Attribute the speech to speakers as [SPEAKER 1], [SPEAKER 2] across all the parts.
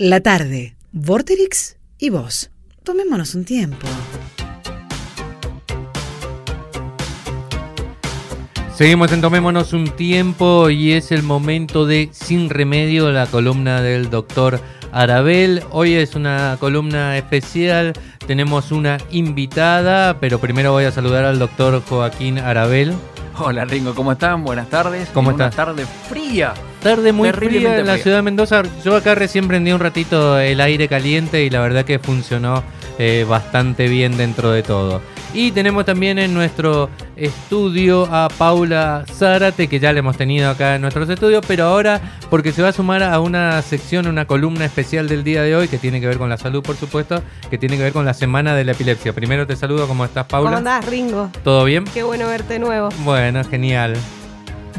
[SPEAKER 1] La tarde, Vorterix y vos. Tomémonos un tiempo.
[SPEAKER 2] Seguimos en Tomémonos un tiempo y es el momento de Sin Remedio, la columna del doctor Arabel. Hoy es una columna especial, tenemos una invitada, pero primero voy a saludar al doctor Joaquín Arabel.
[SPEAKER 3] Hola Ringo, ¿cómo están? Buenas tardes.
[SPEAKER 2] ¿Cómo
[SPEAKER 3] Una
[SPEAKER 2] estás?
[SPEAKER 3] tarde fría.
[SPEAKER 2] Tarde muy fría en la
[SPEAKER 3] fría.
[SPEAKER 2] ciudad de Mendoza. Yo acá recién prendí un ratito el aire caliente y la verdad que funcionó eh, bastante bien dentro de todo. Y tenemos también en nuestro estudio a Paula Zárate, que ya la hemos tenido acá en nuestros estudios, pero ahora porque se va a sumar a una sección, una columna especial del día de hoy, que tiene que ver con la salud, por supuesto, que tiene que ver con la semana de la epilepsia. Primero te saludo, ¿cómo estás, Paula?
[SPEAKER 4] ¿Cómo andás, Ringo?
[SPEAKER 2] ¿Todo bien?
[SPEAKER 4] Qué bueno verte de nuevo.
[SPEAKER 2] Bueno, genial.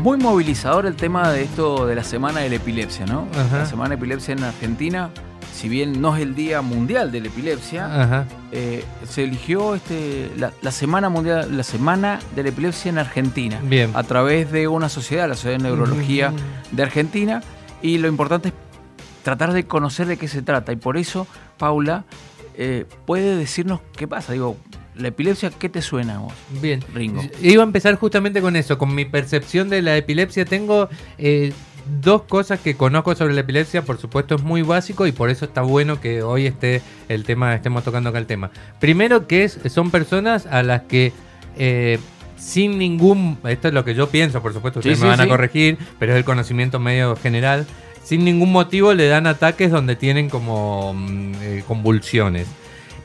[SPEAKER 3] Muy movilizador el tema de esto de la semana de la epilepsia, ¿no?
[SPEAKER 2] Ajá.
[SPEAKER 3] La semana de epilepsia en Argentina, si bien no es el Día Mundial de la Epilepsia, eh, se eligió este, la, la semana mundial, la semana de la epilepsia en Argentina.
[SPEAKER 2] Bien.
[SPEAKER 3] A través de una sociedad, la Sociedad de Neurología de Argentina. Y lo importante es tratar de conocer de qué se trata. Y por eso, Paula, eh, puede decirnos qué pasa. Digo, la epilepsia, ¿qué te suena a vos?
[SPEAKER 2] Bien.
[SPEAKER 3] Ringo.
[SPEAKER 2] Iba a empezar justamente con eso, con mi percepción de la epilepsia. Tengo eh, dos cosas que conozco sobre la epilepsia, por supuesto es muy básico y por eso está bueno que hoy esté el tema, estemos tocando acá el tema. Primero que es, son personas a las que eh, sin ningún, esto es lo que yo pienso, por supuesto, ustedes
[SPEAKER 3] Sí,
[SPEAKER 2] me
[SPEAKER 3] sí,
[SPEAKER 2] van a corregir, pero es el conocimiento medio general. Sin ningún motivo le dan ataques donde tienen como mm, eh, convulsiones.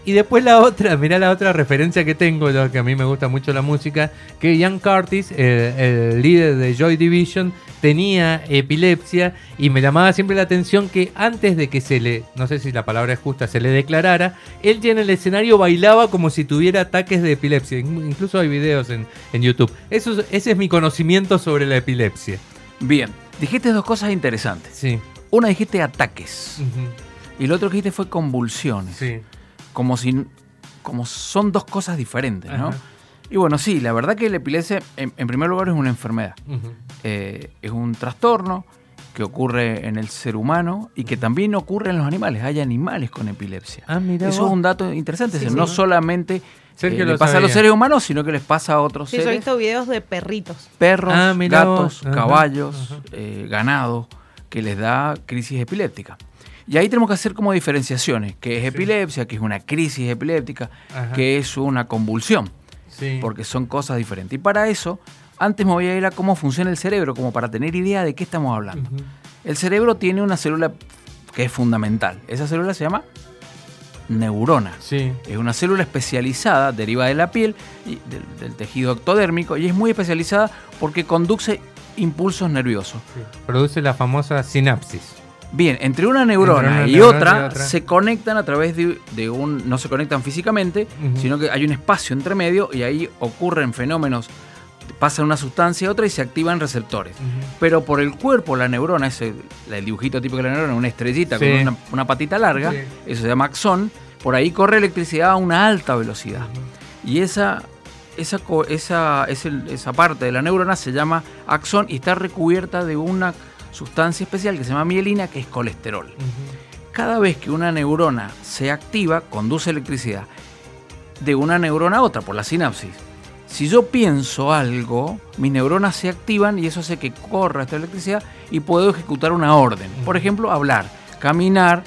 [SPEAKER 2] Y después la otra, mirá la otra referencia que tengo, que a mí me gusta mucho la música, que Ian Curtis, el, el líder de Joy Division, tenía epilepsia y me llamaba siempre la atención que antes de que se le, no sé si la palabra es justa, se le declarara, él ya en el escenario bailaba como si tuviera ataques de epilepsia. In- Incluso hay videos en, en YouTube. Eso, es- ese es mi conocimiento sobre la epilepsia.
[SPEAKER 3] Bien, dijiste dos cosas interesantes.
[SPEAKER 2] Sí.
[SPEAKER 3] Una dijiste ataques y lo otro que dijiste fue convulsiones.
[SPEAKER 2] Sí.
[SPEAKER 3] Como si como son dos cosas diferentes, ¿no?
[SPEAKER 2] Ajá.
[SPEAKER 3] Y bueno, sí, la verdad que la epilepsia en, en primer lugar es una enfermedad. Eh, es un trastorno que ocurre en el ser humano y que también ocurre en los animales. Hay animales con epilepsia.
[SPEAKER 2] Ah, mira
[SPEAKER 3] Eso
[SPEAKER 2] vos.
[SPEAKER 3] es un dato interesante.
[SPEAKER 2] Sí,
[SPEAKER 3] es
[SPEAKER 2] sí,
[SPEAKER 3] no
[SPEAKER 2] ¿no?
[SPEAKER 3] solamente eh, le pasa a los seres humanos, sino que les pasa a otros
[SPEAKER 4] Sí, yo he
[SPEAKER 3] seres.
[SPEAKER 4] visto videos de perritos.
[SPEAKER 3] Perros,
[SPEAKER 2] Ah,
[SPEAKER 3] gatos,
[SPEAKER 2] vos.
[SPEAKER 3] Caballos, eh, ganado, que les da crisis epiléptica. Y ahí tenemos que hacer como diferenciaciones, que es epilepsia, que es una crisis epiléptica,
[SPEAKER 2] Ajá.
[SPEAKER 3] que es una convulsión,
[SPEAKER 2] Sí.
[SPEAKER 3] porque son cosas diferentes. Y para eso, antes me voy a ir a cómo funciona el cerebro, como para tener idea de qué estamos hablando. El cerebro tiene una célula que es fundamental. Esa célula se llama neurona.
[SPEAKER 2] Sí.
[SPEAKER 3] Es una célula especializada, deriva de la piel, y del, del tejido ectodérmico, y es muy especializada porque conduce impulsos nerviosos.
[SPEAKER 2] Sí. Produce la famosa sinapsis.
[SPEAKER 3] Bien, entre una neurona,
[SPEAKER 2] Entre una
[SPEAKER 3] y,
[SPEAKER 2] neurona
[SPEAKER 3] otra,
[SPEAKER 2] y otra.
[SPEAKER 3] se conectan a través de, de un... No se conectan físicamente, sino que hay un espacio entre medio y ahí ocurren fenómenos, pasa una sustancia a otra y se activan receptores. Pero por el cuerpo, la neurona, ese, el dibujito típico de la neurona, una estrellita
[SPEAKER 2] Sí.
[SPEAKER 3] con una, una patita larga,
[SPEAKER 2] Sí.
[SPEAKER 3] eso se llama axón, por ahí corre electricidad a una alta velocidad. Y esa, esa, esa, esa parte de la neurona se llama axón y está recubierta de una sustancia especial que se llama mielina, que es colesterol. Cada vez que una neurona se activa, conduce electricidad de una neurona a otra por la sinapsis. Si yo pienso algo, mis neuronas se activan y eso hace que corra esta electricidad y puedo ejecutar una orden. Por ejemplo, hablar, caminar,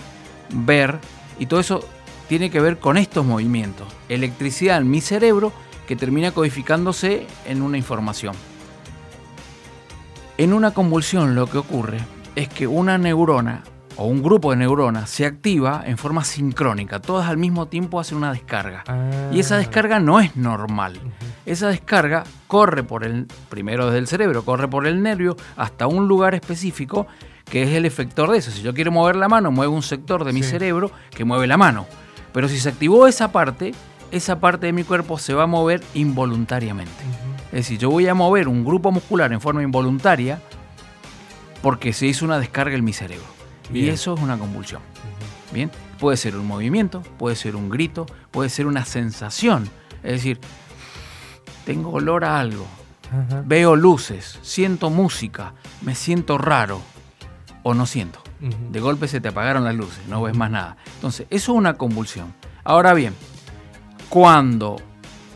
[SPEAKER 3] ver y todo eso tiene que ver con estos movimientos. Electricidad en mi cerebro que termina codificándose en una información. En una convulsión lo que ocurre es que una neurona o un grupo de neuronas se activa en forma sincrónica. Todas al mismo tiempo hacen una descarga.
[SPEAKER 2] Ah.
[SPEAKER 3] Y esa descarga no es normal. Esa descarga corre por el, primero desde el cerebro, corre por el nervio hasta un lugar específico que es el efector de eso. Si yo quiero mover la mano, muevo un sector de mi
[SPEAKER 2] Sí.
[SPEAKER 3] cerebro que mueve la mano. Pero si se activó esa parte, esa parte de mi cuerpo se va a mover involuntariamente. Es decir, yo voy a mover un grupo muscular en forma involuntaria porque se hizo una descarga en mi cerebro. Y eso es una convulsión. Bien, puede ser un movimiento, puede ser un grito, puede ser una sensación. Es decir, tengo olor a algo, veo luces, siento música, me siento raro. o no siento. De golpe se te apagaron las luces, no ves más nada. Entonces, eso es una convulsión. Ahora bien, cuando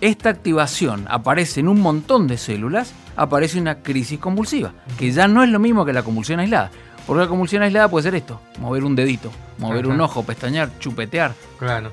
[SPEAKER 3] esta activación aparece en un montón de células, aparece una crisis convulsiva, que ya no es lo mismo que la convulsión aislada. Porque la convulsión aislada puede ser esto, mover un dedito, mover
[SPEAKER 2] Ajá.
[SPEAKER 3] un ojo, pestañear, chupetear,
[SPEAKER 2] Claro.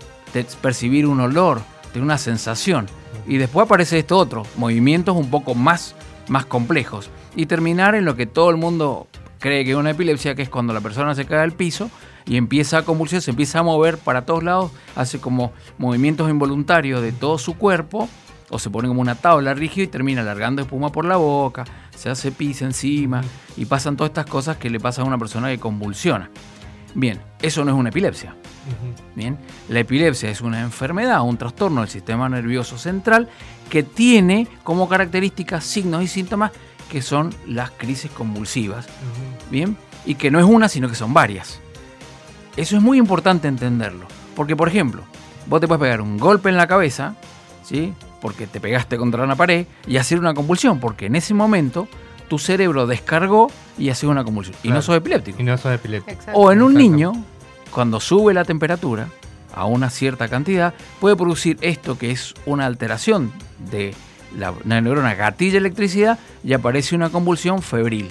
[SPEAKER 3] percibir un olor, tener una sensación. Y después aparece esto otro, movimientos un poco más, más complejos. Y terminar en lo que todo el mundo cree que es una epilepsia, que es cuando la persona se cae al piso y empieza a convulsionar, se empieza a mover para todos lados, hace como movimientos involuntarios de todo su cuerpo, o se pone como una tabla rígida y termina largando espuma por la boca, se hace pis encima y pasan todas estas cosas que le pasan a una persona que convulsiona. Bien, eso no es una epilepsia. Bien, la epilepsia es una enfermedad, un trastorno del sistema nervioso central que tiene como características signos y síntomas que son las crisis convulsivas. Bien, y que no es una, sino que son varias. Eso es muy importante entenderlo, porque por ejemplo, vos te puedes pegar un golpe en la cabeza, ¿sí? Porque te pegaste contra una pared y hacer una convulsión, porque en ese momento tu cerebro descargó y hace una convulsión. Y no sos epiléptico.
[SPEAKER 2] Y no sos epiléptico.
[SPEAKER 4] Exacto.
[SPEAKER 3] O en un
[SPEAKER 2] Exacto.
[SPEAKER 3] niño, cuando sube la temperatura a una cierta cantidad, puede producir esto que es una alteración de la, la neurona gatilla electricidad y aparece una convulsión febril.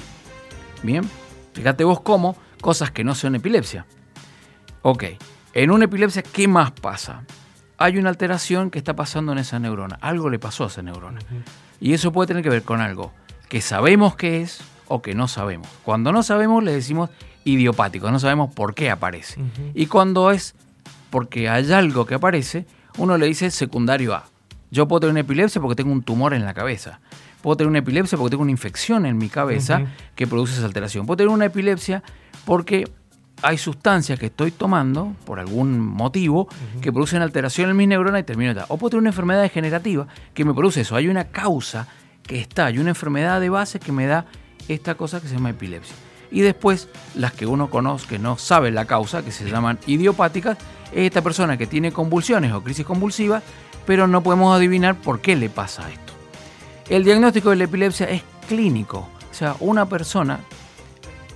[SPEAKER 3] Bien, fíjate vos cómo cosas que no son epilepsia. Ok, en una epilepsia, ¿qué más pasa? Hay una alteración que está pasando en esa neurona. Algo le pasó a esa neurona. Y eso puede tener que ver con algo que sabemos que es o que no sabemos. Cuando no sabemos le decimos idiopático, no sabemos por qué aparece. Y cuando es porque hay algo que aparece, uno le dice secundario A. Yo puedo tener una epilepsia porque tengo un tumor en la cabeza. Puedo tener una epilepsia porque tengo una infección en mi cabeza que produce esa alteración. Puedo tener una epilepsia porque hay sustancias que estoy tomando por algún motivo que producen alteración en mis neuronas y termino de O puedo tener una enfermedad degenerativa que me produce eso. Hay una causa que está, hay una enfermedad de base que me da esta cosa que se llama epilepsia. Y después, las que uno conoce que no sabe la causa, que se llaman idiopáticas, es esta persona que tiene convulsiones o crisis convulsivas, pero no podemos adivinar por qué le pasa esto. El diagnóstico de la epilepsia es clínico. O sea, una persona,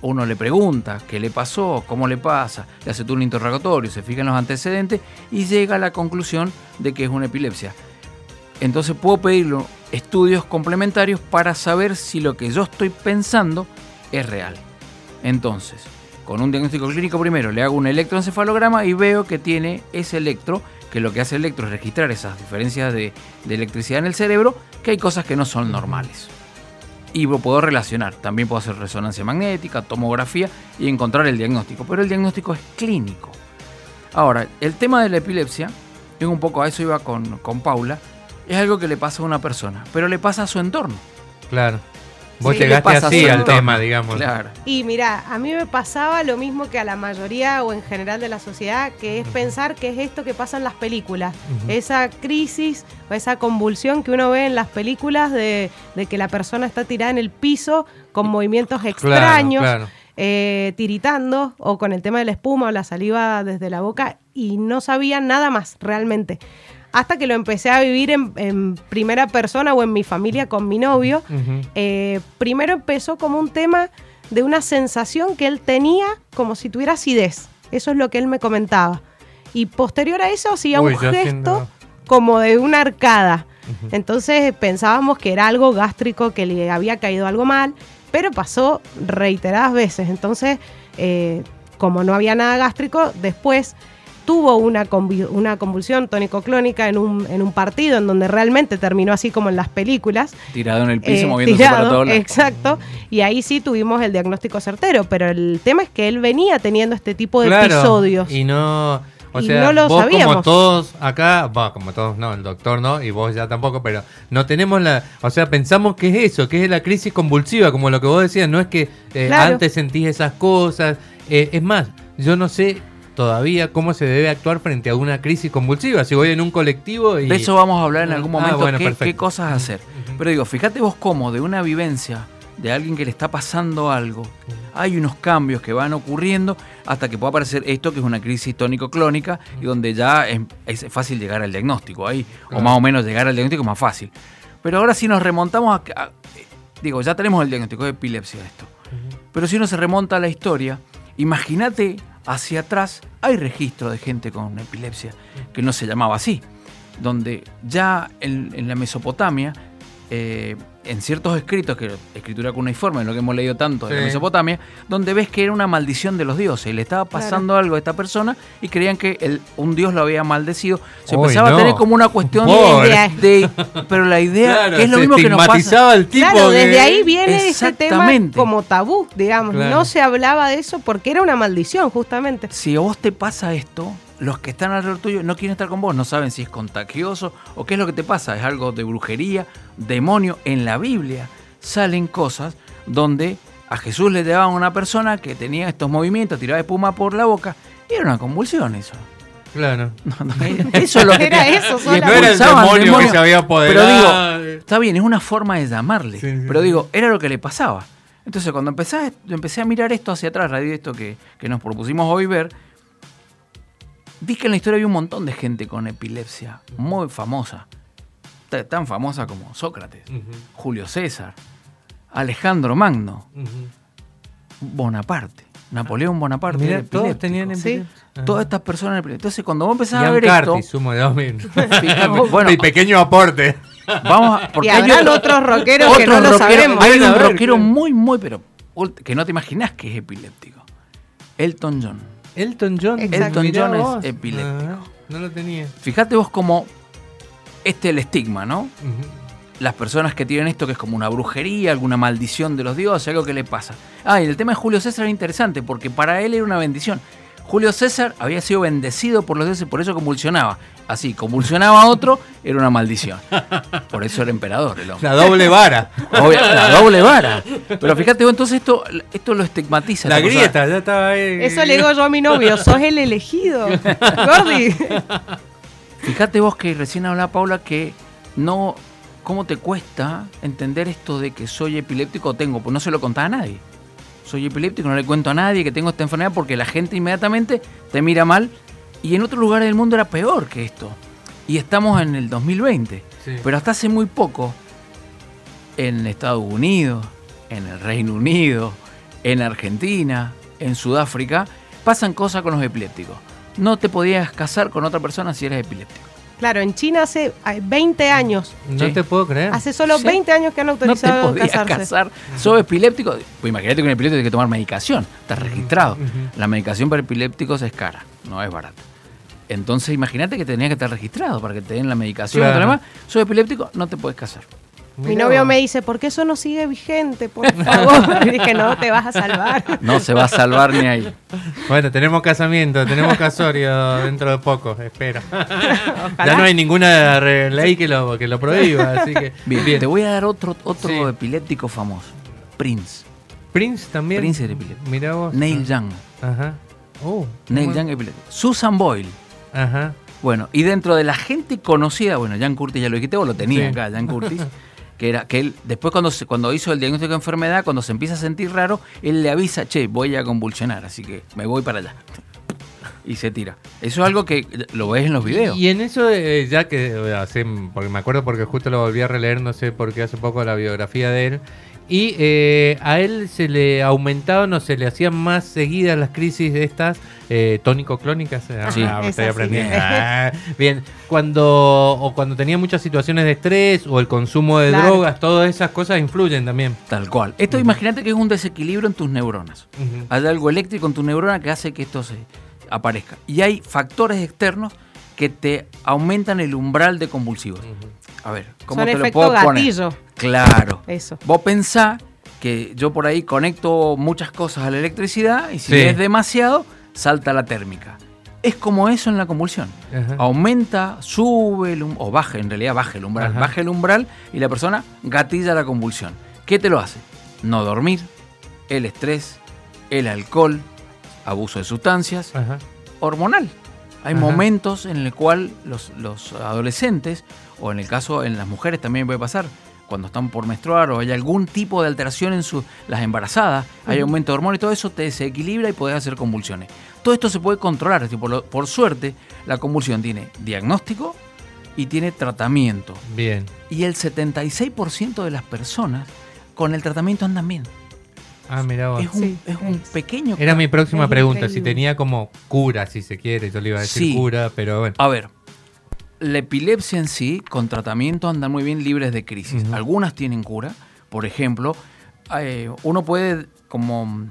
[SPEAKER 3] uno le pregunta qué le pasó, cómo le pasa, le hace todo un interrogatorio, se fija en los antecedentes y llega a la conclusión de que es una epilepsia. Entonces puedo pedirle estudios complementarios para saber si lo que yo estoy pensando es real. Entonces, con un diagnóstico clínico primero le hago un electroencefalograma y veo que tiene ese electro, que lo que hace el electro es registrar esas diferencias de, de electricidad en el cerebro, que hay cosas que no son normales. Y lo puedo relacionar. También puedo hacer resonancia magnética, tomografía y encontrar el diagnóstico. Pero el diagnóstico es clínico. Ahora, el tema de la epilepsia, es un poco a eso iba con, con Paula, es algo que le pasa a una persona, pero le pasa a su entorno.
[SPEAKER 2] Claro. Vos
[SPEAKER 4] Sí,
[SPEAKER 2] llegaste
[SPEAKER 3] pasa
[SPEAKER 2] así al tema, digamos.
[SPEAKER 3] Claro.
[SPEAKER 4] Y mira, a mí me pasaba lo mismo que a la mayoría o en general de la sociedad, que es pensar que es esto que pasa en las películas. Esa crisis o esa convulsión que uno ve en las películas de, de que la persona está tirada en el piso con movimientos
[SPEAKER 2] Claro,
[SPEAKER 4] extraños,
[SPEAKER 2] claro.
[SPEAKER 4] eh, tiritando o con el tema de la espuma o la saliva desde la boca y no sabía nada más realmente. Hasta que lo empecé a vivir en, en primera persona o en mi familia con mi novio. Eh, primero empezó como un tema de una sensación que él tenía como si tuviera acidez. Eso es lo que él me comentaba. Y posterior a eso hacía
[SPEAKER 2] Uy,
[SPEAKER 4] un gesto
[SPEAKER 2] siento-
[SPEAKER 4] como de una arcada. Entonces pensábamos que era algo gástrico, que le había caído algo mal, pero pasó reiteradas veces. Entonces, eh, como no había nada gástrico, después tuvo una, una convulsión tónico-clónica en un, en un partido en donde realmente terminó así como en las películas.
[SPEAKER 3] Tirado en el piso,
[SPEAKER 4] Eh,
[SPEAKER 3] moviéndose
[SPEAKER 4] tirado,
[SPEAKER 3] para todos lados.
[SPEAKER 4] Exacto. Y ahí sí tuvimos el diagnóstico certero, pero el tema es que él venía teniendo este tipo de
[SPEAKER 2] Claro,
[SPEAKER 4] episodios.
[SPEAKER 2] Y no. O
[SPEAKER 4] Y
[SPEAKER 2] sea,
[SPEAKER 4] no lo
[SPEAKER 2] vos como
[SPEAKER 4] sabíamos.
[SPEAKER 2] todos acá, va, como todos no, el doctor no, y vos ya tampoco, pero no tenemos la, o sea, pensamos que es eso, que es la crisis convulsiva, como lo que vos decías, no es que eh,
[SPEAKER 4] Claro.
[SPEAKER 2] antes sentís esas cosas, eh, es más, yo no sé todavía cómo se debe actuar frente a una crisis convulsiva, si voy en un colectivo y...
[SPEAKER 3] De eso vamos a hablar en algún
[SPEAKER 2] Ah,
[SPEAKER 3] momento,
[SPEAKER 2] bueno,
[SPEAKER 3] qué, cosas hacer. Pero digo, fíjate vos cómo de una vivencia de alguien que le está pasando algo, hay unos cambios que van ocurriendo hasta que pueda aparecer esto que es una crisis tónico-clónica y donde ya es, es fácil llegar al diagnóstico. Ahí, o más o menos llegar al diagnóstico es más fácil. Pero ahora si nos remontamos a, a- digo, ya tenemos el diagnóstico de epilepsia esto. Pero si uno se remonta a la historia, imagínate hacia atrás, hay registro de gente con epilepsia que no se llamaba así, donde ya en, la Mesopotamia, eh, en ciertos escritos, que escritura cuneiforme, lo que hemos leído tanto la
[SPEAKER 2] Sí.
[SPEAKER 3] Mesopotamia, donde ves que era una maldición de los dioses, y le estaba pasando algo a esta persona y creían que el- un dios lo había maldecido. Se empezaba
[SPEAKER 2] no.
[SPEAKER 3] a tener como una cuestión de, de- Pero la idea
[SPEAKER 2] Claro,
[SPEAKER 3] que es lo mismo que nos pasa.
[SPEAKER 2] estigmatizaba al tipo.
[SPEAKER 4] Claro,
[SPEAKER 2] que-
[SPEAKER 4] desde ahí viene ese tema como tabú, digamos.
[SPEAKER 2] Claro.
[SPEAKER 4] No se hablaba de eso porque era una maldición, justamente.
[SPEAKER 3] si a vos te pasa esto, los que están alrededor tuyo no quieren estar con vos, no saben si es contagioso o qué es lo que te pasa, es algo de brujería, demonio. En la Biblia salen cosas donde a Jesús le llevaban a una persona que tenía estos movimientos, tiraba espuma por la boca, y era una convulsión eso.
[SPEAKER 2] Claro.
[SPEAKER 3] No, no, eso es lo que
[SPEAKER 4] Era
[SPEAKER 3] te-
[SPEAKER 4] eso.
[SPEAKER 2] No era el demonio, que se había apoderado.
[SPEAKER 3] Pero digo, está bien, es una forma de llamarle.
[SPEAKER 2] Sí, sí,
[SPEAKER 3] pero digo, era lo que le pasaba. Entonces, cuando empecé, a- empecé a mirar esto hacia atrás, a raíz de esto que, que nos propusimos hoy ver, vi que en la historia había un montón de gente con epilepsia, muy famosa. Ta- Tan famosa como Sócrates, Julio César, Alejandro Magno. Bonaparte, Napoleón Bonaparte.
[SPEAKER 2] Mira,
[SPEAKER 3] era
[SPEAKER 2] todos tenían epilepsia.
[SPEAKER 3] Todas estas personas. Entonces, cuando vos empezás a ver esto,
[SPEAKER 2] sumo de dos mil.
[SPEAKER 3] fíjate, bueno,
[SPEAKER 2] Mi pequeño aporte.
[SPEAKER 3] vamos a.
[SPEAKER 4] Y
[SPEAKER 3] porque hay
[SPEAKER 4] habrán otros rockeros que
[SPEAKER 3] Otro
[SPEAKER 4] no lo
[SPEAKER 3] rockero-
[SPEAKER 4] sabemos.
[SPEAKER 3] Hay un rockero muy, muy, pero que no te imaginas que es epiléptico. Elton John.
[SPEAKER 2] Elton John.
[SPEAKER 4] Exacto.
[SPEAKER 3] Elton John es epiléptico.
[SPEAKER 2] Ajá, No lo tenía.
[SPEAKER 3] Fíjate vos como este es el estigma, ¿no? Las personas que tienen esto que es como una brujería, alguna maldición de los dioses, algo que le pasa. Ah, y el tema de Julio César era interesante porque para él era una bendición. Julio César había sido bendecido por los dioses, por eso convulsionaba. Así, convulsionaba a otro, era una maldición. Por eso era emperador el hombre.
[SPEAKER 2] La doble vara.
[SPEAKER 3] Obvio, la doble vara. Pero fíjate, vos, entonces esto, esto lo estigmatiza.
[SPEAKER 2] La
[SPEAKER 3] cosa.
[SPEAKER 2] grieta, ya estaba ahí.
[SPEAKER 4] Eso le digo yo a mi novio, sos el elegido. Gordi.
[SPEAKER 3] Fíjate vos que recién hablaba Paula que no. ¿Cómo te cuesta entender esto de que soy epiléptico o tengo? Pues no se lo contaba a nadie. Soy epiléptico, no le cuento a nadie que tengo esta enfermedad porque la gente inmediatamente te mira mal. Y en otros lugares del mundo era peor que esto. Y estamos en el 2020.
[SPEAKER 2] Sí.
[SPEAKER 3] Pero hasta hace muy poco, en Estados Unidos, en el Reino Unido, en Argentina, en Sudáfrica, pasan cosas con los epilépticos. No te podías casar con otra persona si eras epiléptico.
[SPEAKER 4] Claro, en China hace ay, 20 años.
[SPEAKER 2] No
[SPEAKER 3] Sí.
[SPEAKER 2] te puedo creer.
[SPEAKER 4] Hace solo
[SPEAKER 3] Sí.
[SPEAKER 4] 20 años que han
[SPEAKER 3] No te
[SPEAKER 4] autorizado
[SPEAKER 3] podías
[SPEAKER 4] casarse.
[SPEAKER 3] casar. Sos epiléptico. Pues imagínate que un epiléptico tiene que tomar medicación. Está registrado. La medicación para epilépticos es cara, no es barata. Entonces imagínate que tenías que estar registrado para que te den la medicación.
[SPEAKER 2] Claro.
[SPEAKER 3] Sos epiléptico, no te puedes casar.
[SPEAKER 4] Mi novio me dice, ¿por qué eso no sigue vigente? Por favor. Y dije, no, te vas a salvar.
[SPEAKER 3] No se va a salvar ni ahí.
[SPEAKER 2] Bueno, tenemos casamiento, tenemos casorio dentro de poco, espero. ya no hay ninguna ley que lo, que lo prohíba, así que.
[SPEAKER 3] Bien, te voy a dar otro, otro
[SPEAKER 2] Sí.
[SPEAKER 3] epiléptico famoso. Prince.
[SPEAKER 2] Prince también.
[SPEAKER 3] Prince era epiléptico.
[SPEAKER 2] Mirá vos.
[SPEAKER 3] Neil Young.
[SPEAKER 2] Ajá. Oh,
[SPEAKER 3] Neil
[SPEAKER 2] bueno.
[SPEAKER 3] Young epiléptico. Susan Boyle.
[SPEAKER 2] Ajá.
[SPEAKER 3] Bueno, y dentro de la gente conocida, bueno, Jan Curtis ya lo dijiste, vos lo tenías
[SPEAKER 2] Sí.
[SPEAKER 3] acá, Jan Curtis, que era que él, después cuando, se- cuando hizo el diagnóstico de enfermedad, cuando se empieza a sentir raro, él le avisa, che, voy a convulsionar, así que me voy para allá. Y se tira. Eso es algo que lo ves en los videos.
[SPEAKER 2] Y en eso, eh, ya que eh, hace, porque me acuerdo porque justo lo volví a releer, no sé por qué hace poco la biografía de él. Y eh, a él se le aumentaban o se le hacían más seguidas las crisis de estas eh, tónico-clónicas. Ah,
[SPEAKER 3] Sí.
[SPEAKER 2] estoy aprendiendo. Ah, bien, cuando, o cuando tenía muchas situaciones de estrés o el consumo de
[SPEAKER 4] Claro.
[SPEAKER 2] drogas, todas esas cosas influyen también.
[SPEAKER 3] Tal cual. Esto imagínate que es un desequilibrio en tus neuronas. Hay algo eléctrico en tu neurona que hace que esto se aparezca. Y hay factores externos que te aumentan el umbral de convulsivos. A ver, ¿cómo
[SPEAKER 4] Son
[SPEAKER 3] te lo puedo poner? Claro.
[SPEAKER 4] Eso.
[SPEAKER 3] Vos pensás que yo por ahí conecto muchas cosas a la electricidad y si
[SPEAKER 2] Sí.
[SPEAKER 3] es demasiado, salta la térmica. Es como eso en la convulsión.
[SPEAKER 2] Ajá.
[SPEAKER 3] Aumenta, sube el o baja, en realidad baja el umbral,
[SPEAKER 2] Ajá.
[SPEAKER 3] baja el umbral y la persona gatilla la convulsión. ¿Qué te lo hace? No dormir, el estrés, el alcohol, abuso de sustancias,
[SPEAKER 2] Ajá.
[SPEAKER 3] hormonal. Hay
[SPEAKER 2] Ajá.
[SPEAKER 3] momentos en el cual los, los adolescentes, o en el caso en las mujeres también puede pasar, cuando están por menstruar o hay algún tipo de alteración en su, las embarazadas, hay aumento de hormonas y todo eso te desequilibra y puedes hacer convulsiones. Todo esto se puede controlar, por, lo- por suerte la convulsión tiene diagnóstico y tiene tratamiento.
[SPEAKER 2] Bien.
[SPEAKER 3] Y el 76% de las personas con el tratamiento andan bien.
[SPEAKER 2] Ah, mira vos.
[SPEAKER 3] Es un,
[SPEAKER 4] Sí.
[SPEAKER 3] es un pequeño...
[SPEAKER 2] Era mi próxima pregunta, si tenía como cura, si se quiere, yo le iba a decir
[SPEAKER 3] Sí.
[SPEAKER 2] cura, pero bueno.
[SPEAKER 3] A ver, la epilepsia en sí, con tratamiento, andan muy bien libres de crisis. Algunas tienen cura. Por ejemplo, eh, uno puede, como mm,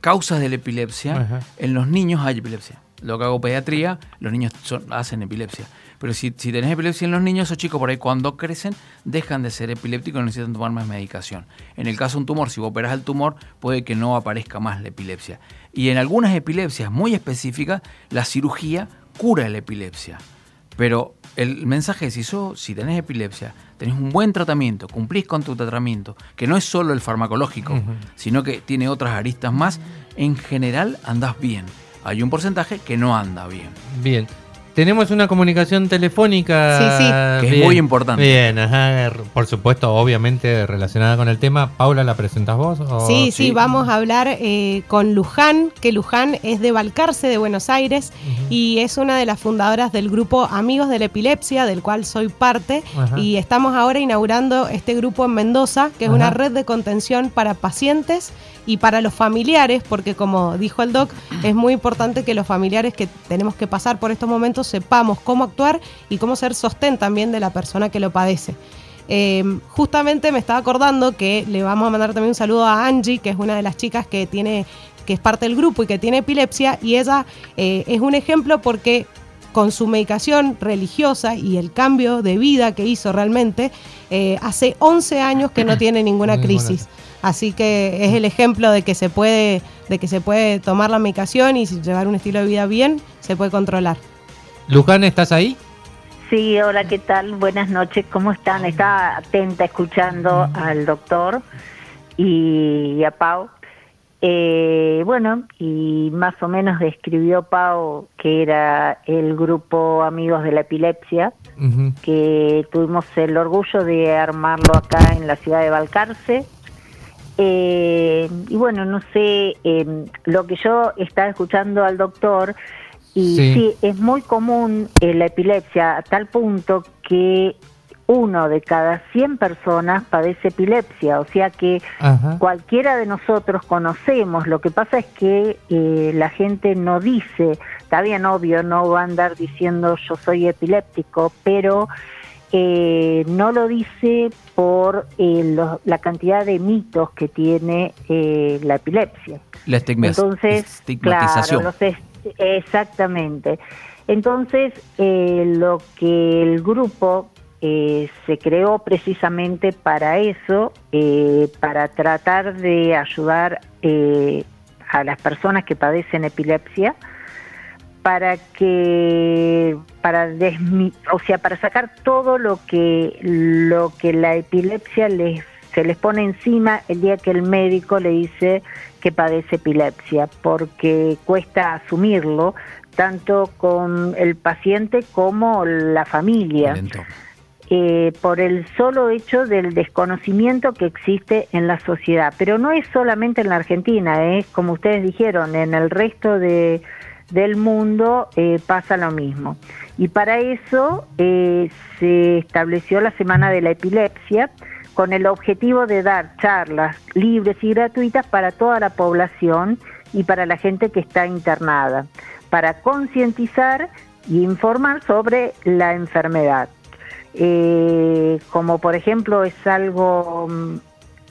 [SPEAKER 3] causas de la epilepsia, en los niños hay epilepsia. Lo que hago pediatría, los niños son- hacen epilepsia. Pero si, si tenés epilepsia en los niños, esos chicos por ahí cuando crecen dejan de ser epilépticos y necesitan tomar más medicación. En el caso de un tumor, si vos operás el tumor, puede que no aparezca más la epilepsia. Y en algunas epilepsias muy específicas, la cirugía cura la epilepsia. Pero el mensaje es, si, sos- si tenés epilepsia, tenés un buen tratamiento, cumplís con tu tratamiento, que no es solo el farmacológico, sino que tiene otras aristas más, en general andás bien. Hay un porcentaje que no anda bien.
[SPEAKER 2] Bien. Tenemos una comunicación telefónica.
[SPEAKER 4] Sí, sí.
[SPEAKER 3] Que es muy importante.
[SPEAKER 2] Bien, ajá. Por supuesto, obviamente relacionada con el tema. Paula, ¿la presentas vos? o-
[SPEAKER 4] Sí, sí,
[SPEAKER 3] sí.
[SPEAKER 4] vamos a hablar eh, con Luján, que Luján es de Balcarce, de Buenos Aires, y es una de las fundadoras del grupo Amigos de la Epilepsia, del cual soy parte, y estamos ahora inaugurando este grupo en Mendoza, que es una red de contención para pacientes y para los familiares, porque como dijo el doc, es muy importante que los familiares que tenemos que pasar por estos momentos sepamos cómo actuar y cómo ser sostén también de la persona que lo padece. Eh, justamente me estaba acordando que le vamos a mandar también un saludo a Angie, que es una de las chicas que tiene que es parte del grupo y que tiene epilepsia y ella eh, es un ejemplo porque con su medicación religiosa y el cambio de vida que hizo realmente, eh, hace 11 años que no tiene ninguna
[SPEAKER 2] Ninguna.
[SPEAKER 4] crisis. Así que es el ejemplo de que se puede, de que se puede tomar la medicación y llevar un estilo de vida bien, se puede controlar.
[SPEAKER 2] Luján, ¿estás ahí?
[SPEAKER 5] Sí, hola, ¿qué tal? Buenas noches, ¿cómo están? Estaba atenta escuchando al doctor y a Pau. Eh, bueno, y más o menos describió Pau que era el grupo Amigos de la Epilepsia, que tuvimos el orgullo de armarlo acá en la ciudad de Balcarce. Eh, y bueno, no sé, eh, lo que yo estaba escuchando al doctor, y
[SPEAKER 2] Sí.
[SPEAKER 5] sí, es muy común eh, la epilepsia a tal punto que uno de cada 100 personas padece epilepsia, o sea que
[SPEAKER 2] Ajá.
[SPEAKER 5] cualquiera de nosotros conocemos, lo que pasa es que eh, la gente no dice, está bien obvio, no va a andar diciendo yo soy epiléptico, pero eh, no lo dice por eh, lo- la cantidad de mitos que tiene eh, la epilepsia.
[SPEAKER 3] La estigma-
[SPEAKER 5] Entonces,
[SPEAKER 3] estigmatización.
[SPEAKER 5] claro, los est- exactamente. Entonces, eh, lo que el grupo eh, se creó precisamente para eso, eh, para tratar de ayudar eh, a las personas que padecen epilepsia, para que para desmi- o sea para sacar todo lo que lo que la epilepsia les se les pone encima el día que el médico le dice que padece epilepsia porque cuesta asumirlo tanto con el paciente como la familia. Eh, por el solo hecho del desconocimiento que existe en la sociedad. Pero no es solamente en la Argentina, es como ustedes dijeron, en el resto de, del mundo eh, pasa lo mismo. Y para eso eh, se estableció la Semana de la Epilepsia con el objetivo de dar charlas libres y gratuitas para toda la población y para la gente que está internada, para concientizar y informar sobre la enfermedad eh, como por ejemplo es algo mm,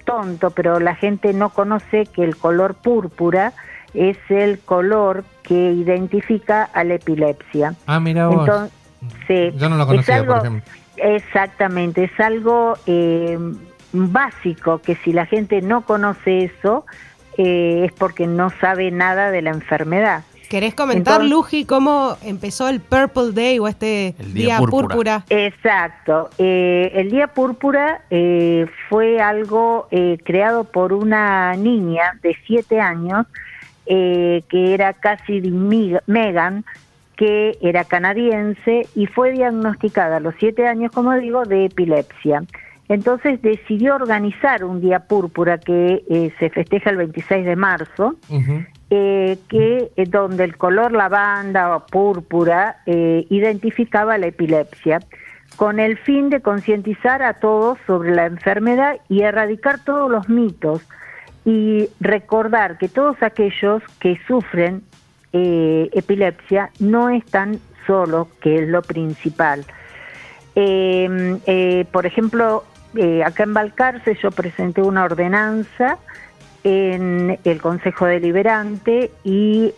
[SPEAKER 5] tonto, pero la gente no conoce que el color púrpura es el color que identifica a la epilepsia.
[SPEAKER 2] Ah, mira vos.
[SPEAKER 5] Entonces, sí,
[SPEAKER 2] Yo no lo
[SPEAKER 5] es
[SPEAKER 2] conocía,
[SPEAKER 5] algo-
[SPEAKER 2] por ejemplo.
[SPEAKER 5] Exactamente, es algo eh, básico que si la gente no conoce eso eh, es porque no sabe nada de la enfermedad.
[SPEAKER 4] ¿Querés comentar,
[SPEAKER 5] Entonces-
[SPEAKER 4] Luji, cómo empezó el Purple Day o este
[SPEAKER 3] El
[SPEAKER 4] día,
[SPEAKER 3] Día
[SPEAKER 4] púrpura?
[SPEAKER 3] Púrpura.
[SPEAKER 5] Exacto. Eh, el Día Púrpura eh, fue algo eh, creado por una niña de siete años eh, que era Cassidy Megan, que era canadiense y fue diagnosticada a los siete años, como digo, de epilepsia. Entonces decidió organizar un Día Púrpura que eh, se festeja el 26 de marzo eh, que eh, donde el color lavanda o púrpura identificaba la epilepsia, con el fin de concientizar a todos sobre la enfermedad y erradicar todos los mitos. Y recordar que todos aquellos que sufren eh, epilepsia no están solos, que es lo principal. Eh, eh, por ejemplo, acá en Balcarce yo presenté una ordenanza en el Consejo Deliberante y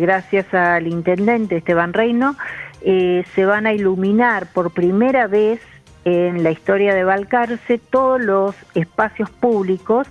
[SPEAKER 5] gracias al intendente Esteban Reino se van a iluminar por primera vez en la historia de Balcarce todos los espacios públicos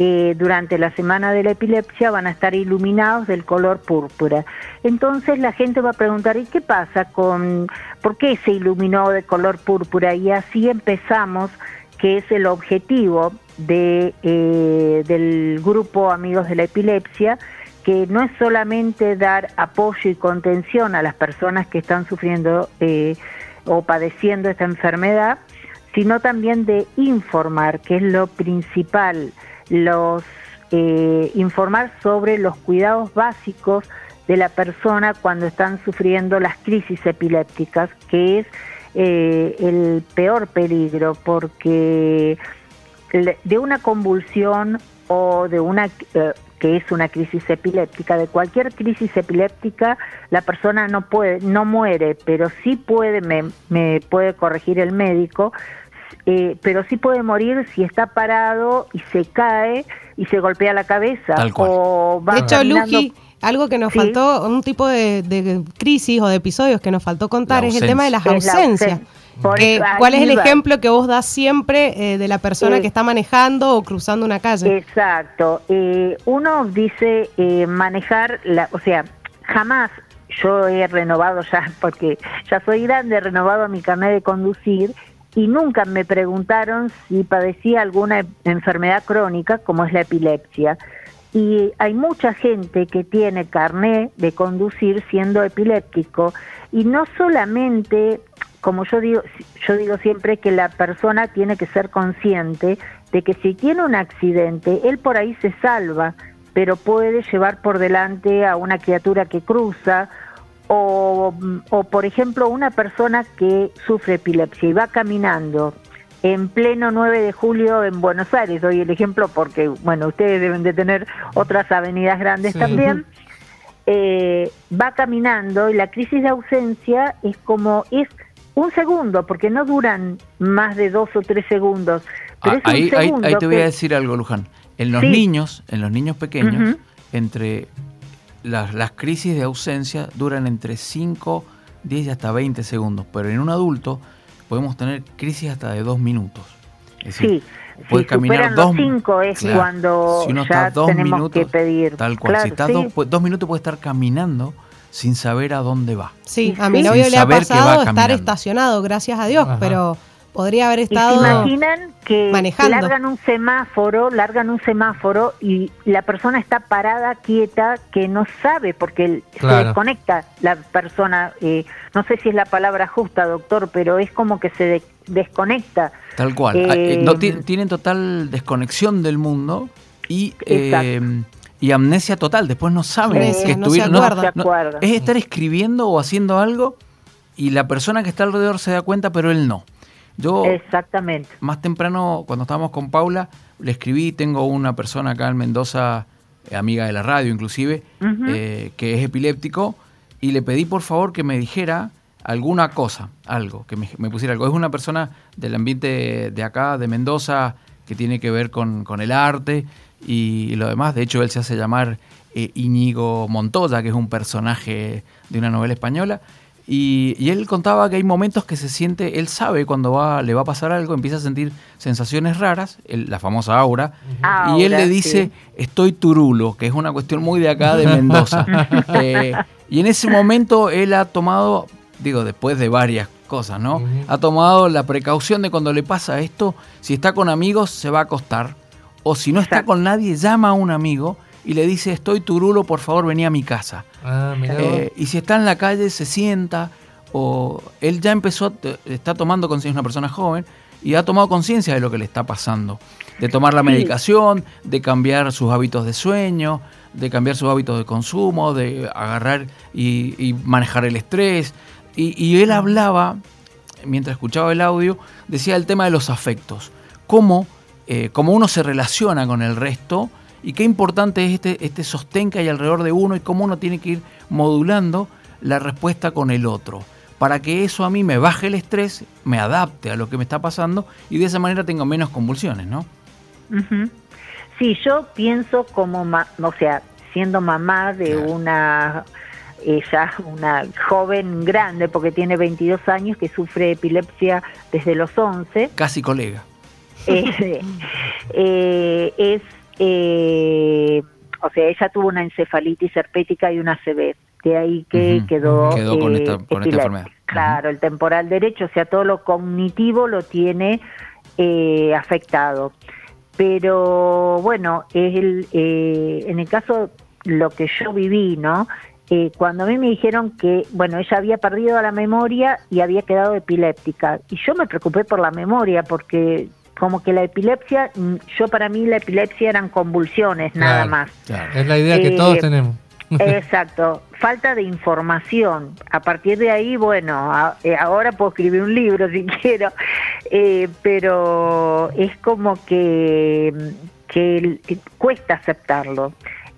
[SPEAKER 5] eh, durante la semana de la epilepsia van a estar iluminados del color púrpura. Entonces la gente va a preguntar, ¿y qué pasa con, por qué se iluminó de color púrpura? Y así empezamos, que es el objetivo de, eh, del grupo Amigos de la Epilepsia, que no es solamente dar apoyo y contención a las personas que están sufriendo eh, o padeciendo esta enfermedad, sino también de informar, que es lo principal los eh, informar sobre los cuidados básicos de la persona cuando están sufriendo las crisis epilépticas, que es eh, el peor peligro, porque de una convulsión o de una eh, que es una crisis epiléptica, de cualquier crisis epiléptica la persona no puede, no muere, pero sí puede, me, me puede corregir el médico, eh, pero sí puede morir si está parado y se cae y se golpea la cabeza.
[SPEAKER 4] O va de hecho, Luji, algo que nos faltó, un tipo de, crisis o de episodios que nos faltó contar es el tema de las ausencias. ¿Cuál es el ejemplo que vos das siempre eh, de la persona que está manejando o cruzando una calle?
[SPEAKER 5] Exacto. Eh, uno dice manejar, la, o sea, jamás yo he renovado ya, porque ya soy grande, he renovado mi carnet de conducir y nunca me preguntaron si padecía alguna enfermedad crónica como es la epilepsia. Y hay mucha gente que tiene carné de conducir siendo epiléptico y no solamente, como yo digo, yo digo siempre que la persona tiene que ser consciente de que si tiene un accidente, él por ahí se salva, pero puede llevar por delante a una criatura que cruza o, por ejemplo, una persona que sufre epilepsia y va caminando en pleno 9 de julio en Buenos Aires, doy el ejemplo porque, bueno, ustedes deben de tener otras avenidas grandes también, eh, va caminando y la crisis de ausencia es como, es un segundo, porque no duran más de dos o tres segundos.
[SPEAKER 3] Ah, ahí, te voy a decir algo, Luján. En los niños, en los niños pequeños, entre las, crisis de ausencia duran entre 5, 10 y hasta 20 segundos, pero en un adulto podemos tener crisis hasta de 2 minutos.
[SPEAKER 5] sí, puede caminar dos cinco es cuando
[SPEAKER 3] si uno está dos minutos, que pedir. Tal cual, si está dos, minutos puede estar caminando sin saber a dónde va.
[SPEAKER 4] Sí, a mi novio le ha pasado estar estacionado, gracias a Dios, pero podría haber estado
[SPEAKER 5] ¿Y se imaginan que largan un semáforo, largan un semáforo y la persona está parada, quieta, que no sabe porque se desconecta la persona, eh, no sé si es la palabra justa, doctor, pero es como que se desconecta.
[SPEAKER 3] Tal cual. Eh, eh, tienen total desconexión del mundo y y amnesia total. Después no saben que estuvieron. es estar escribiendo o haciendo algo y la persona que está alrededor se da cuenta, pero él no. Yo,
[SPEAKER 5] Exactamente.
[SPEAKER 3] Más temprano, cuando estábamos con Paula, le escribí, tengo una persona acá en Mendoza, eh, amiga de la radio inclusive, eh, que es epiléptico, y le pedí por favor que me dijera alguna cosa, algo, que me, pusiera algo. Es una persona del ambiente de acá, de Mendoza, que tiene que ver con, el arte y, lo demás. De hecho, él se hace llamar eh, Íñigo Montoya, que es un personaje de una novela española. Y, él contaba que hay momentos que se siente, él sabe cuando va, le va a pasar algo, empieza a sentir sensaciones raras, la famosa aura, y él le dice, estoy turulo, que es una cuestión muy de acá de Mendoza. Eh, y en ese momento él ha tomado, digo, después de varias cosas, ¿no? Ha tomado la precaución de cuando le pasa esto, si está con amigos se va a acostar, o si no está con nadie, llama a un amigo y le dice, estoy turulo, por favor vení a mi casa. Ah, eh, y si está en la calle, se sienta, o él ya empezó, está tomando conciencia, es una persona joven, y ha tomado conciencia de lo que le está pasando, de tomar la medicación, de cambiar sus hábitos de sueño, de cambiar sus hábitos de consumo, de agarrar y, manejar el estrés. Y, él hablaba, mientras escuchaba el audio, decía el tema de los afectos, cómo, eh, cómo uno se relaciona con el resto Y qué importante es este, este sostén que hay alrededor de uno y cómo uno tiene que ir modulando la respuesta con el otro. Para que eso a mí me baje el estrés, me adapte a lo que me está pasando y de esa manera tengo menos convulsiones, ¿no?
[SPEAKER 5] Sí, yo pienso como, ma- o sea, siendo mamá de
[SPEAKER 3] Claro.
[SPEAKER 5] una, ella, una joven grande, porque tiene 22 años, que sufre epilepsia desde los 11,
[SPEAKER 3] Casi colega.
[SPEAKER 5] eh, eh, es, eh, o sea, ella tuvo una encefalitis herpética y una ACV, de ahí que quedó,
[SPEAKER 3] quedó con
[SPEAKER 5] eh,
[SPEAKER 3] esta- con esta
[SPEAKER 5] epilepsia.
[SPEAKER 3] enfermedad.
[SPEAKER 5] Claro, el temporal derecho, o sea, todo lo cognitivo lo tiene eh, afectado. Pero bueno, el, eh, en el caso, lo que yo viví, ¿no? Eh, cuando a mí me dijeron que, bueno, ella había perdido la memoria y había quedado epiléptica. Y yo me preocupé por la memoria porque como que la epilepsia, mm, yo para mí la epilepsia eran convulsiones, nada más.
[SPEAKER 3] Claro.
[SPEAKER 2] Es la idea que
[SPEAKER 5] Eh,
[SPEAKER 2] todos tenemos.
[SPEAKER 5] Exacto, falta de información. A partir de ahí, bueno, a- eh, ahora puedo escribir un libro si quiero, eh, pero es como que, que el- que cuesta aceptarlo.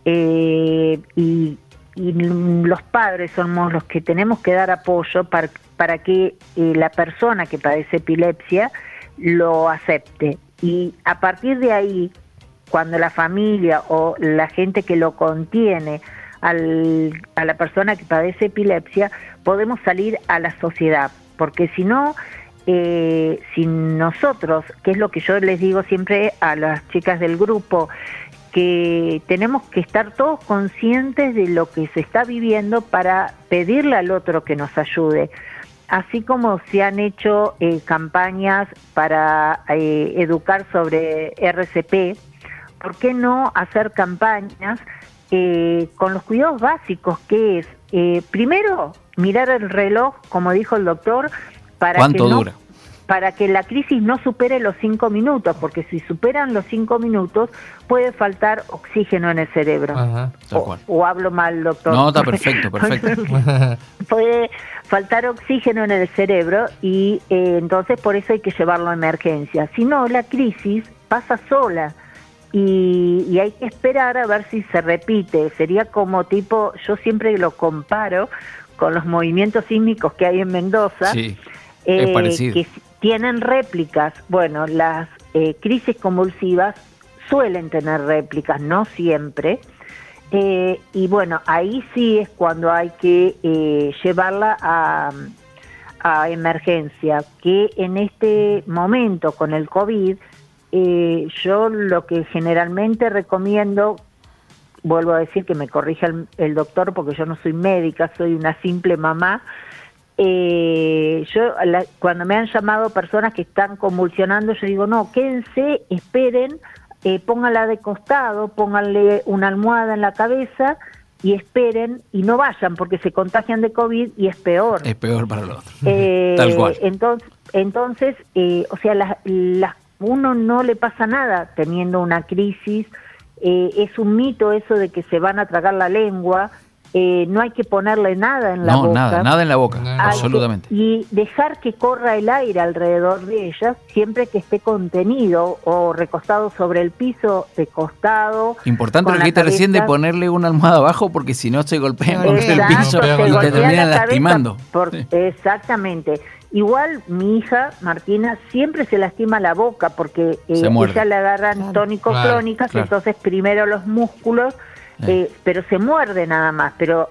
[SPEAKER 5] Eh, y, y los padres somos los que tenemos que dar apoyo para, para que eh, la persona que padece epilepsia lo acepte. Y a partir de ahí, cuando la familia o la gente que lo contiene al- a la persona que padece epilepsia, podemos salir a la sociedad, porque si no, eh, si nosotros, que es lo que yo les digo siempre a las chicas del grupo, que tenemos que estar todos conscientes de lo que se está viviendo para pedirle al otro que nos ayude. Así como se han hecho eh, campañas para eh, educar sobre RCP, ¿por qué no hacer campañas eh, con los cuidados básicos, que es, eh, primero, mirar el reloj, como dijo el doctor, para
[SPEAKER 3] ¿Cuánto
[SPEAKER 5] que no-
[SPEAKER 3] dura?
[SPEAKER 5] Para que la crisis no supere los cinco minutos, porque si superan los cinco minutos puede faltar oxígeno en el cerebro.
[SPEAKER 2] Ajá.
[SPEAKER 5] O, hablo mal, doctor.
[SPEAKER 3] No, está perfecto, perfecto.
[SPEAKER 5] puede faltar oxígeno en el cerebro y eh, entonces por eso hay que llevarlo a emergencia. Si no, la crisis pasa sola y, y hay que esperar a ver si se repite. Sería como tipo, yo siempre lo comparo con los movimientos sísmicos que hay en Mendoza,
[SPEAKER 3] Sí, es
[SPEAKER 5] eh,
[SPEAKER 3] parecido.
[SPEAKER 5] que tienen réplicas. Bueno, las eh, crisis convulsivas suelen tener réplicas, no siempre. Eh, y bueno, ahí sí es cuando hay que eh, llevarla a, emergencia, que en este momento con el COVID, eh, yo lo que generalmente recomiendo, vuelvo a decir que me corrija el, el doctor porque yo no soy médica, soy una simple mamá, eh, yo la- cuando me han llamado personas que están convulsionando, yo digo, no, quédense, esperen, eh, pónganla de costado, pónganle una almohada en la cabeza y esperen y no vayan porque se contagian de COVID y es peor.
[SPEAKER 3] Es peor para el otro.
[SPEAKER 5] Eh,
[SPEAKER 3] Tal cual.
[SPEAKER 5] Entonces, entonces eh, o sea, las- las- uno no le pasa nada teniendo una crisis. eh, es un mito eso de que se van a tragar la lengua. Eh, no hay que ponerle nada en la
[SPEAKER 3] No,
[SPEAKER 5] boca.
[SPEAKER 3] nada, nada en la boca,
[SPEAKER 5] que-
[SPEAKER 3] absolutamente.
[SPEAKER 5] y dejar que corra el aire alrededor de ellas siempre que esté contenido o recostado sobre el piso, de costado.
[SPEAKER 3] Importante lo que dijiste recién de ponerle una almohada abajo porque si no se golpean contra el piso
[SPEAKER 5] se
[SPEAKER 3] y te terminan
[SPEAKER 5] la
[SPEAKER 3] lastimando.
[SPEAKER 5] por-
[SPEAKER 3] Sí.
[SPEAKER 5] Exactamente. Igual mi hija Martina siempre se lastima la boca porque eh, ella le agarran
[SPEAKER 4] Claro.
[SPEAKER 5] tónico-clónicas,
[SPEAKER 3] Claro, claro.
[SPEAKER 5] entonces primero los músculos,
[SPEAKER 3] Eh.
[SPEAKER 5] pero se muerde nada más. Pero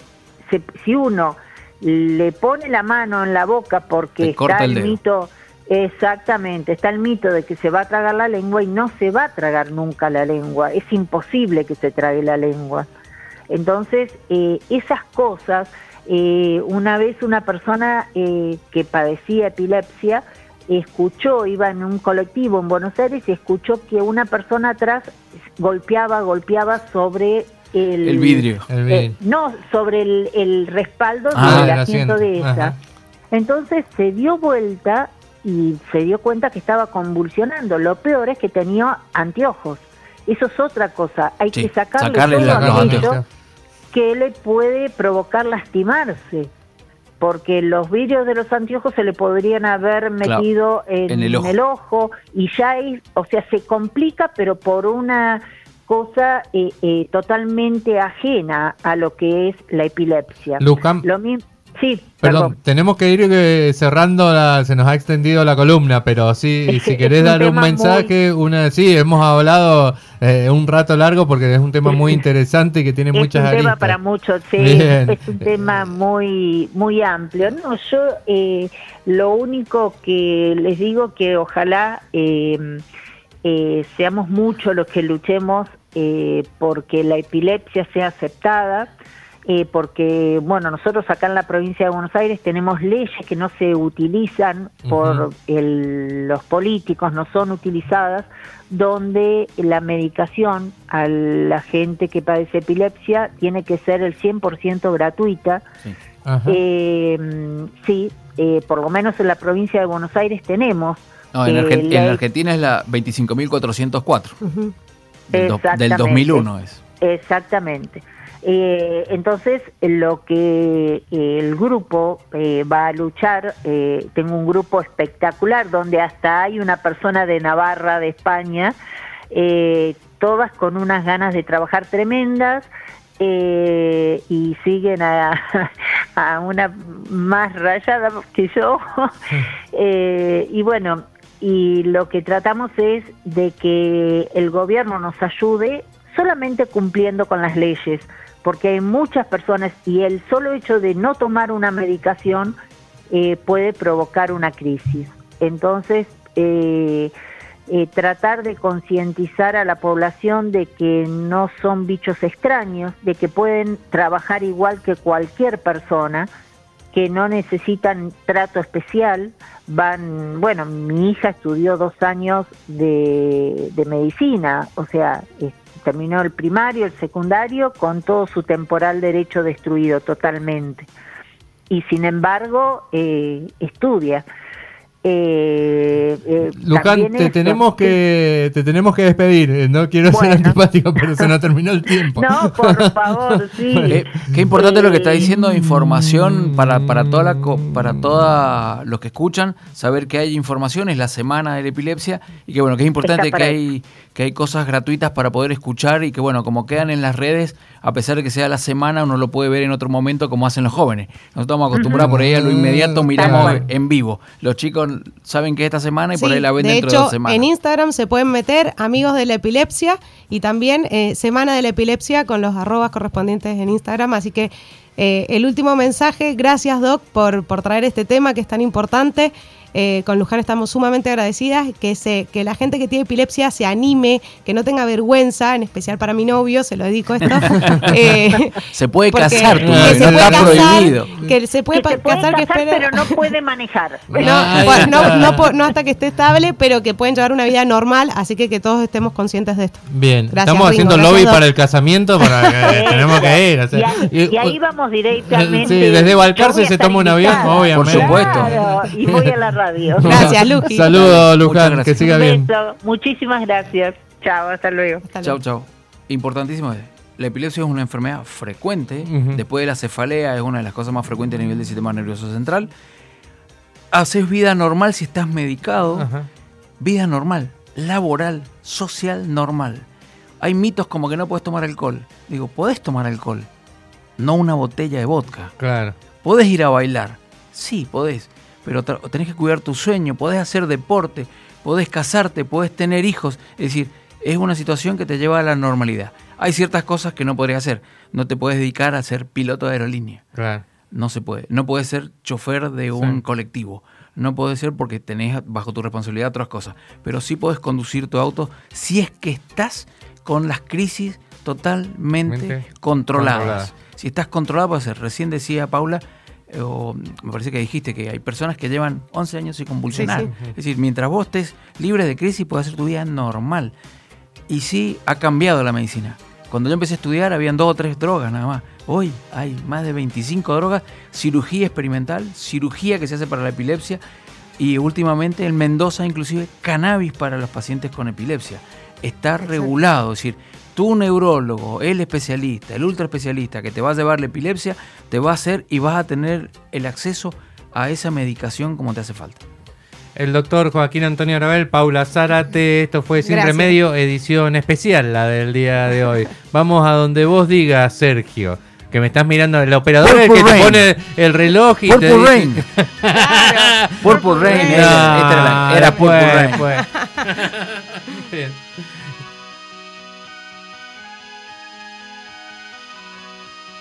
[SPEAKER 5] se- si uno le pone la mano en la boca porque está
[SPEAKER 3] el
[SPEAKER 5] mito, exactamente, está el mito de que se va a tragar la lengua y no se va a tragar nunca la lengua. Es imposible que se trague la lengua. Entonces, eh, esas cosas, eh, una vez una persona eh, que padecía epilepsia escuchó, iba en un colectivo en Buenos Aires y escuchó que una persona atrás golpeaba, golpeaba sobre el,
[SPEAKER 3] El vidrio.
[SPEAKER 2] El
[SPEAKER 5] eh,
[SPEAKER 2] vidrio.
[SPEAKER 5] no, sobre el, el respaldo
[SPEAKER 3] Ah,
[SPEAKER 5] del
[SPEAKER 2] el
[SPEAKER 5] asiento,
[SPEAKER 2] asiento.
[SPEAKER 5] de ella.
[SPEAKER 2] Ajá.
[SPEAKER 5] Entonces se dio vuelta y se dio cuenta que estaba convulsionando. Lo peor es que tenía anteojos. Eso es otra cosa. Hay
[SPEAKER 3] Sí,
[SPEAKER 5] que sacarle,
[SPEAKER 3] sacarle
[SPEAKER 5] todo
[SPEAKER 3] la- los anteojos.
[SPEAKER 5] que le puede provocar lastimarse. Porque los vidrios de los anteojos se le podrían haber metido en,
[SPEAKER 3] en el ojo.
[SPEAKER 5] ojo y ya es, o sea, se complica, pero por una cosa eh, eh, totalmente ajena a lo que es la epilepsia.
[SPEAKER 2] Luján,
[SPEAKER 5] Lo mi- sí,
[SPEAKER 2] perdón,
[SPEAKER 5] perdón.
[SPEAKER 2] tenemos que ir eh, cerrando, la- se nos ha extendido la columna, pero sí,
[SPEAKER 5] Es
[SPEAKER 2] si
[SPEAKER 5] que
[SPEAKER 2] querés
[SPEAKER 5] es un
[SPEAKER 2] mensaje, una sí, hemos hablado eh, un rato largo porque es un tema muy interesante y que tiene
[SPEAKER 5] es
[SPEAKER 2] muchas
[SPEAKER 5] un tema para muchos, sí,
[SPEAKER 2] Bien.
[SPEAKER 5] es un tema muy muy amplio. No, yo eh, lo único que les digo que ojalá eh, eh, seamos muchos los que luchemos eh, porque la epilepsia sea aceptada. eh, porque, bueno, nosotros acá en la provincia de Buenos Aires tenemos leyes que no se utilizan por el- los políticos, no son utilizadas, donde la medicación a la gente que padece epilepsia tiene que ser el 100% gratuita.
[SPEAKER 3] Sí.
[SPEAKER 2] Ajá.
[SPEAKER 5] Eh, sí, eh, por lo menos en la provincia de Buenos Aires tenemos.
[SPEAKER 3] No, en,
[SPEAKER 5] eh,
[SPEAKER 3] Argen-
[SPEAKER 5] la-
[SPEAKER 3] en Argentina es la 25.404.
[SPEAKER 4] Ujú.
[SPEAKER 3] Del, do- del
[SPEAKER 5] Exactamente.
[SPEAKER 3] 2001 es.
[SPEAKER 5] Exactamente. Eh, entonces, lo que eh, el grupo eh, va a luchar, eh, tengo un grupo espectacular donde hasta hay una persona de Navarra, de España, eh, todas con unas ganas de trabajar tremendas eh, y siguen a, a una más rayada que yo. Eh, y bueno, y lo que tratamos es de que el gobierno nos ayude solamente cumpliendo con las leyes, porque hay muchas personas y el solo hecho de no tomar una medicación eh, puede provocar una crisis. Entonces, eh, eh, tratar de concientizar a la población de que no son bichos extraños, de que pueden trabajar igual que cualquier persona, que no necesitan trato especial, van, bueno, mi hija estudió dos años de, de medicina, o sea, terminó el primario, el secundario, con todo su temporal derecho destruido totalmente. Y sin embargo, eh, estudia. Eh, eh,
[SPEAKER 2] Luján, te
[SPEAKER 5] esto,
[SPEAKER 2] tenemos
[SPEAKER 5] sí.
[SPEAKER 2] que te tenemos que despedir. Eh, No quiero ser antipático, pero se nos terminó el tiempo.
[SPEAKER 5] No, por favor, sí.
[SPEAKER 3] Qué, qué importante lo que está
[SPEAKER 5] Eh,
[SPEAKER 3] diciendo, información para, para toda la co- para toda los que escuchan, saber que hay información, es la semana de la epilepsia y que bueno, que es importante que hay, que hay cosas gratuitas para poder escuchar y que bueno, como quedan en las redes, a pesar de que sea la semana, uno lo puede ver en otro momento como hacen los jóvenes. Nosotros estamos acostumbrados por ahí a lo inmediato, miramos en vivo. Los chicos saben que es esta semana y por ahí la ven
[SPEAKER 4] de
[SPEAKER 3] dentro
[SPEAKER 4] hecho,
[SPEAKER 3] de dos semanas.
[SPEAKER 4] en Instagram se pueden meter amigos de la epilepsia y también eh, Semana de la Epilepsia con los arrobas correspondientes en Instagram. Así que eh, el último mensaje, gracias Doc por, por traer este tema que es tan importante. Eh, con Luján estamos sumamente agradecidas, que, se, que la gente que tiene epilepsia se anime, que no tenga vergüenza, en especial para mi novio, se lo dedico esto. Eh,
[SPEAKER 3] Se puede casar,
[SPEAKER 4] que
[SPEAKER 3] novio,
[SPEAKER 4] se
[SPEAKER 3] no
[SPEAKER 4] puede
[SPEAKER 3] está
[SPEAKER 4] casar,
[SPEAKER 3] prohibido.
[SPEAKER 4] Que se puede,
[SPEAKER 5] que se puede
[SPEAKER 4] casar, que
[SPEAKER 5] casar, pero no puede manejar.
[SPEAKER 4] no, bueno, no, no no hasta que esté estable, pero que pueden llevar una vida normal, así que que todos estemos conscientes de esto.
[SPEAKER 2] Bien,
[SPEAKER 4] Gracias,
[SPEAKER 2] estamos
[SPEAKER 4] Ringo,
[SPEAKER 2] haciendo lobby para el casamiento, para que tenemos que ir. o sea,
[SPEAKER 5] y, ahí, y ahí vamos directamente.
[SPEAKER 2] Sí, desde Balcarce se toma un avión, obviamente.
[SPEAKER 3] Por supuesto.
[SPEAKER 5] Claro, y voy a la radio.
[SPEAKER 4] Gracias, Luqui.
[SPEAKER 2] Saludos,
[SPEAKER 3] Muchas
[SPEAKER 2] Luján,
[SPEAKER 3] gracias.
[SPEAKER 2] que siga
[SPEAKER 5] Un
[SPEAKER 2] bien.
[SPEAKER 5] beso. Muchísimas gracias. Chao, hasta luego.
[SPEAKER 4] Hasta
[SPEAKER 3] Chau,
[SPEAKER 4] luego.
[SPEAKER 3] chau. Importantísimo. La epilepsia es una enfermedad frecuente. Después de la cefalea es una de las cosas más frecuentes a nivel del sistema nervioso central. Haces vida normal si estás medicado. Vida normal, laboral, social normal. Hay mitos como que no puedes tomar alcohol. Digo, podés tomar alcohol. No una botella de vodka.
[SPEAKER 2] Claro.
[SPEAKER 3] ¿Podés ir a bailar? Sí, podés. Pero tenés que cuidar tu sueño, podés hacer deporte, podés casarte, podés tener hijos. Es decir, es una situación que te lleva a la normalidad. Hay ciertas cosas que no podrías hacer. No te puedes dedicar a ser piloto de aerolínea.
[SPEAKER 2] Claro.
[SPEAKER 3] No se puede. No puedes ser chofer de un
[SPEAKER 2] Sí.
[SPEAKER 3] colectivo. No puede ser porque tenés bajo tu responsabilidad otras cosas. Pero sí puedes conducir tu auto si es que estás con las crisis totalmente
[SPEAKER 2] Mente
[SPEAKER 3] controladas.
[SPEAKER 2] controlada.
[SPEAKER 3] Si estás controlado, puede ser. Recién decía Paula, o me parece que dijiste que hay personas que llevan 11 años sin convulsionar.
[SPEAKER 4] Sí,
[SPEAKER 3] Es decir, mientras vos estés libre de crisis, puedes hacer tu vida normal. Y sí, ha cambiado la medicina. Cuando yo empecé a estudiar, habían dos o tres drogas nada más. Hoy hay más de 25 drogas, cirugía experimental, cirugía que se hace para la epilepsia y últimamente en Mendoza inclusive cannabis para los pacientes con epilepsia. Está regulado, es decir, tu neurólogo, el especialista, el ultra especialista que te va a llevar la epilepsia, te va a hacer y vas a tener el acceso a esa medicación como te hace falta.
[SPEAKER 2] el doctor Joaquín Antonio Arabel, Paula Zárate. Esto fue Sin
[SPEAKER 4] Gracias.
[SPEAKER 2] Remedio, edición especial, la del día de hoy. Vamos a donde vos digas, Sergio. Que me estás mirando, el operador es el que
[SPEAKER 3] Purple
[SPEAKER 2] te pone el reloj y te
[SPEAKER 3] Purple
[SPEAKER 2] dice-
[SPEAKER 3] Rain. Purple Rain.
[SPEAKER 2] No,
[SPEAKER 3] Era, esta era, la- era Purple Rain.
[SPEAKER 2] después. Bien.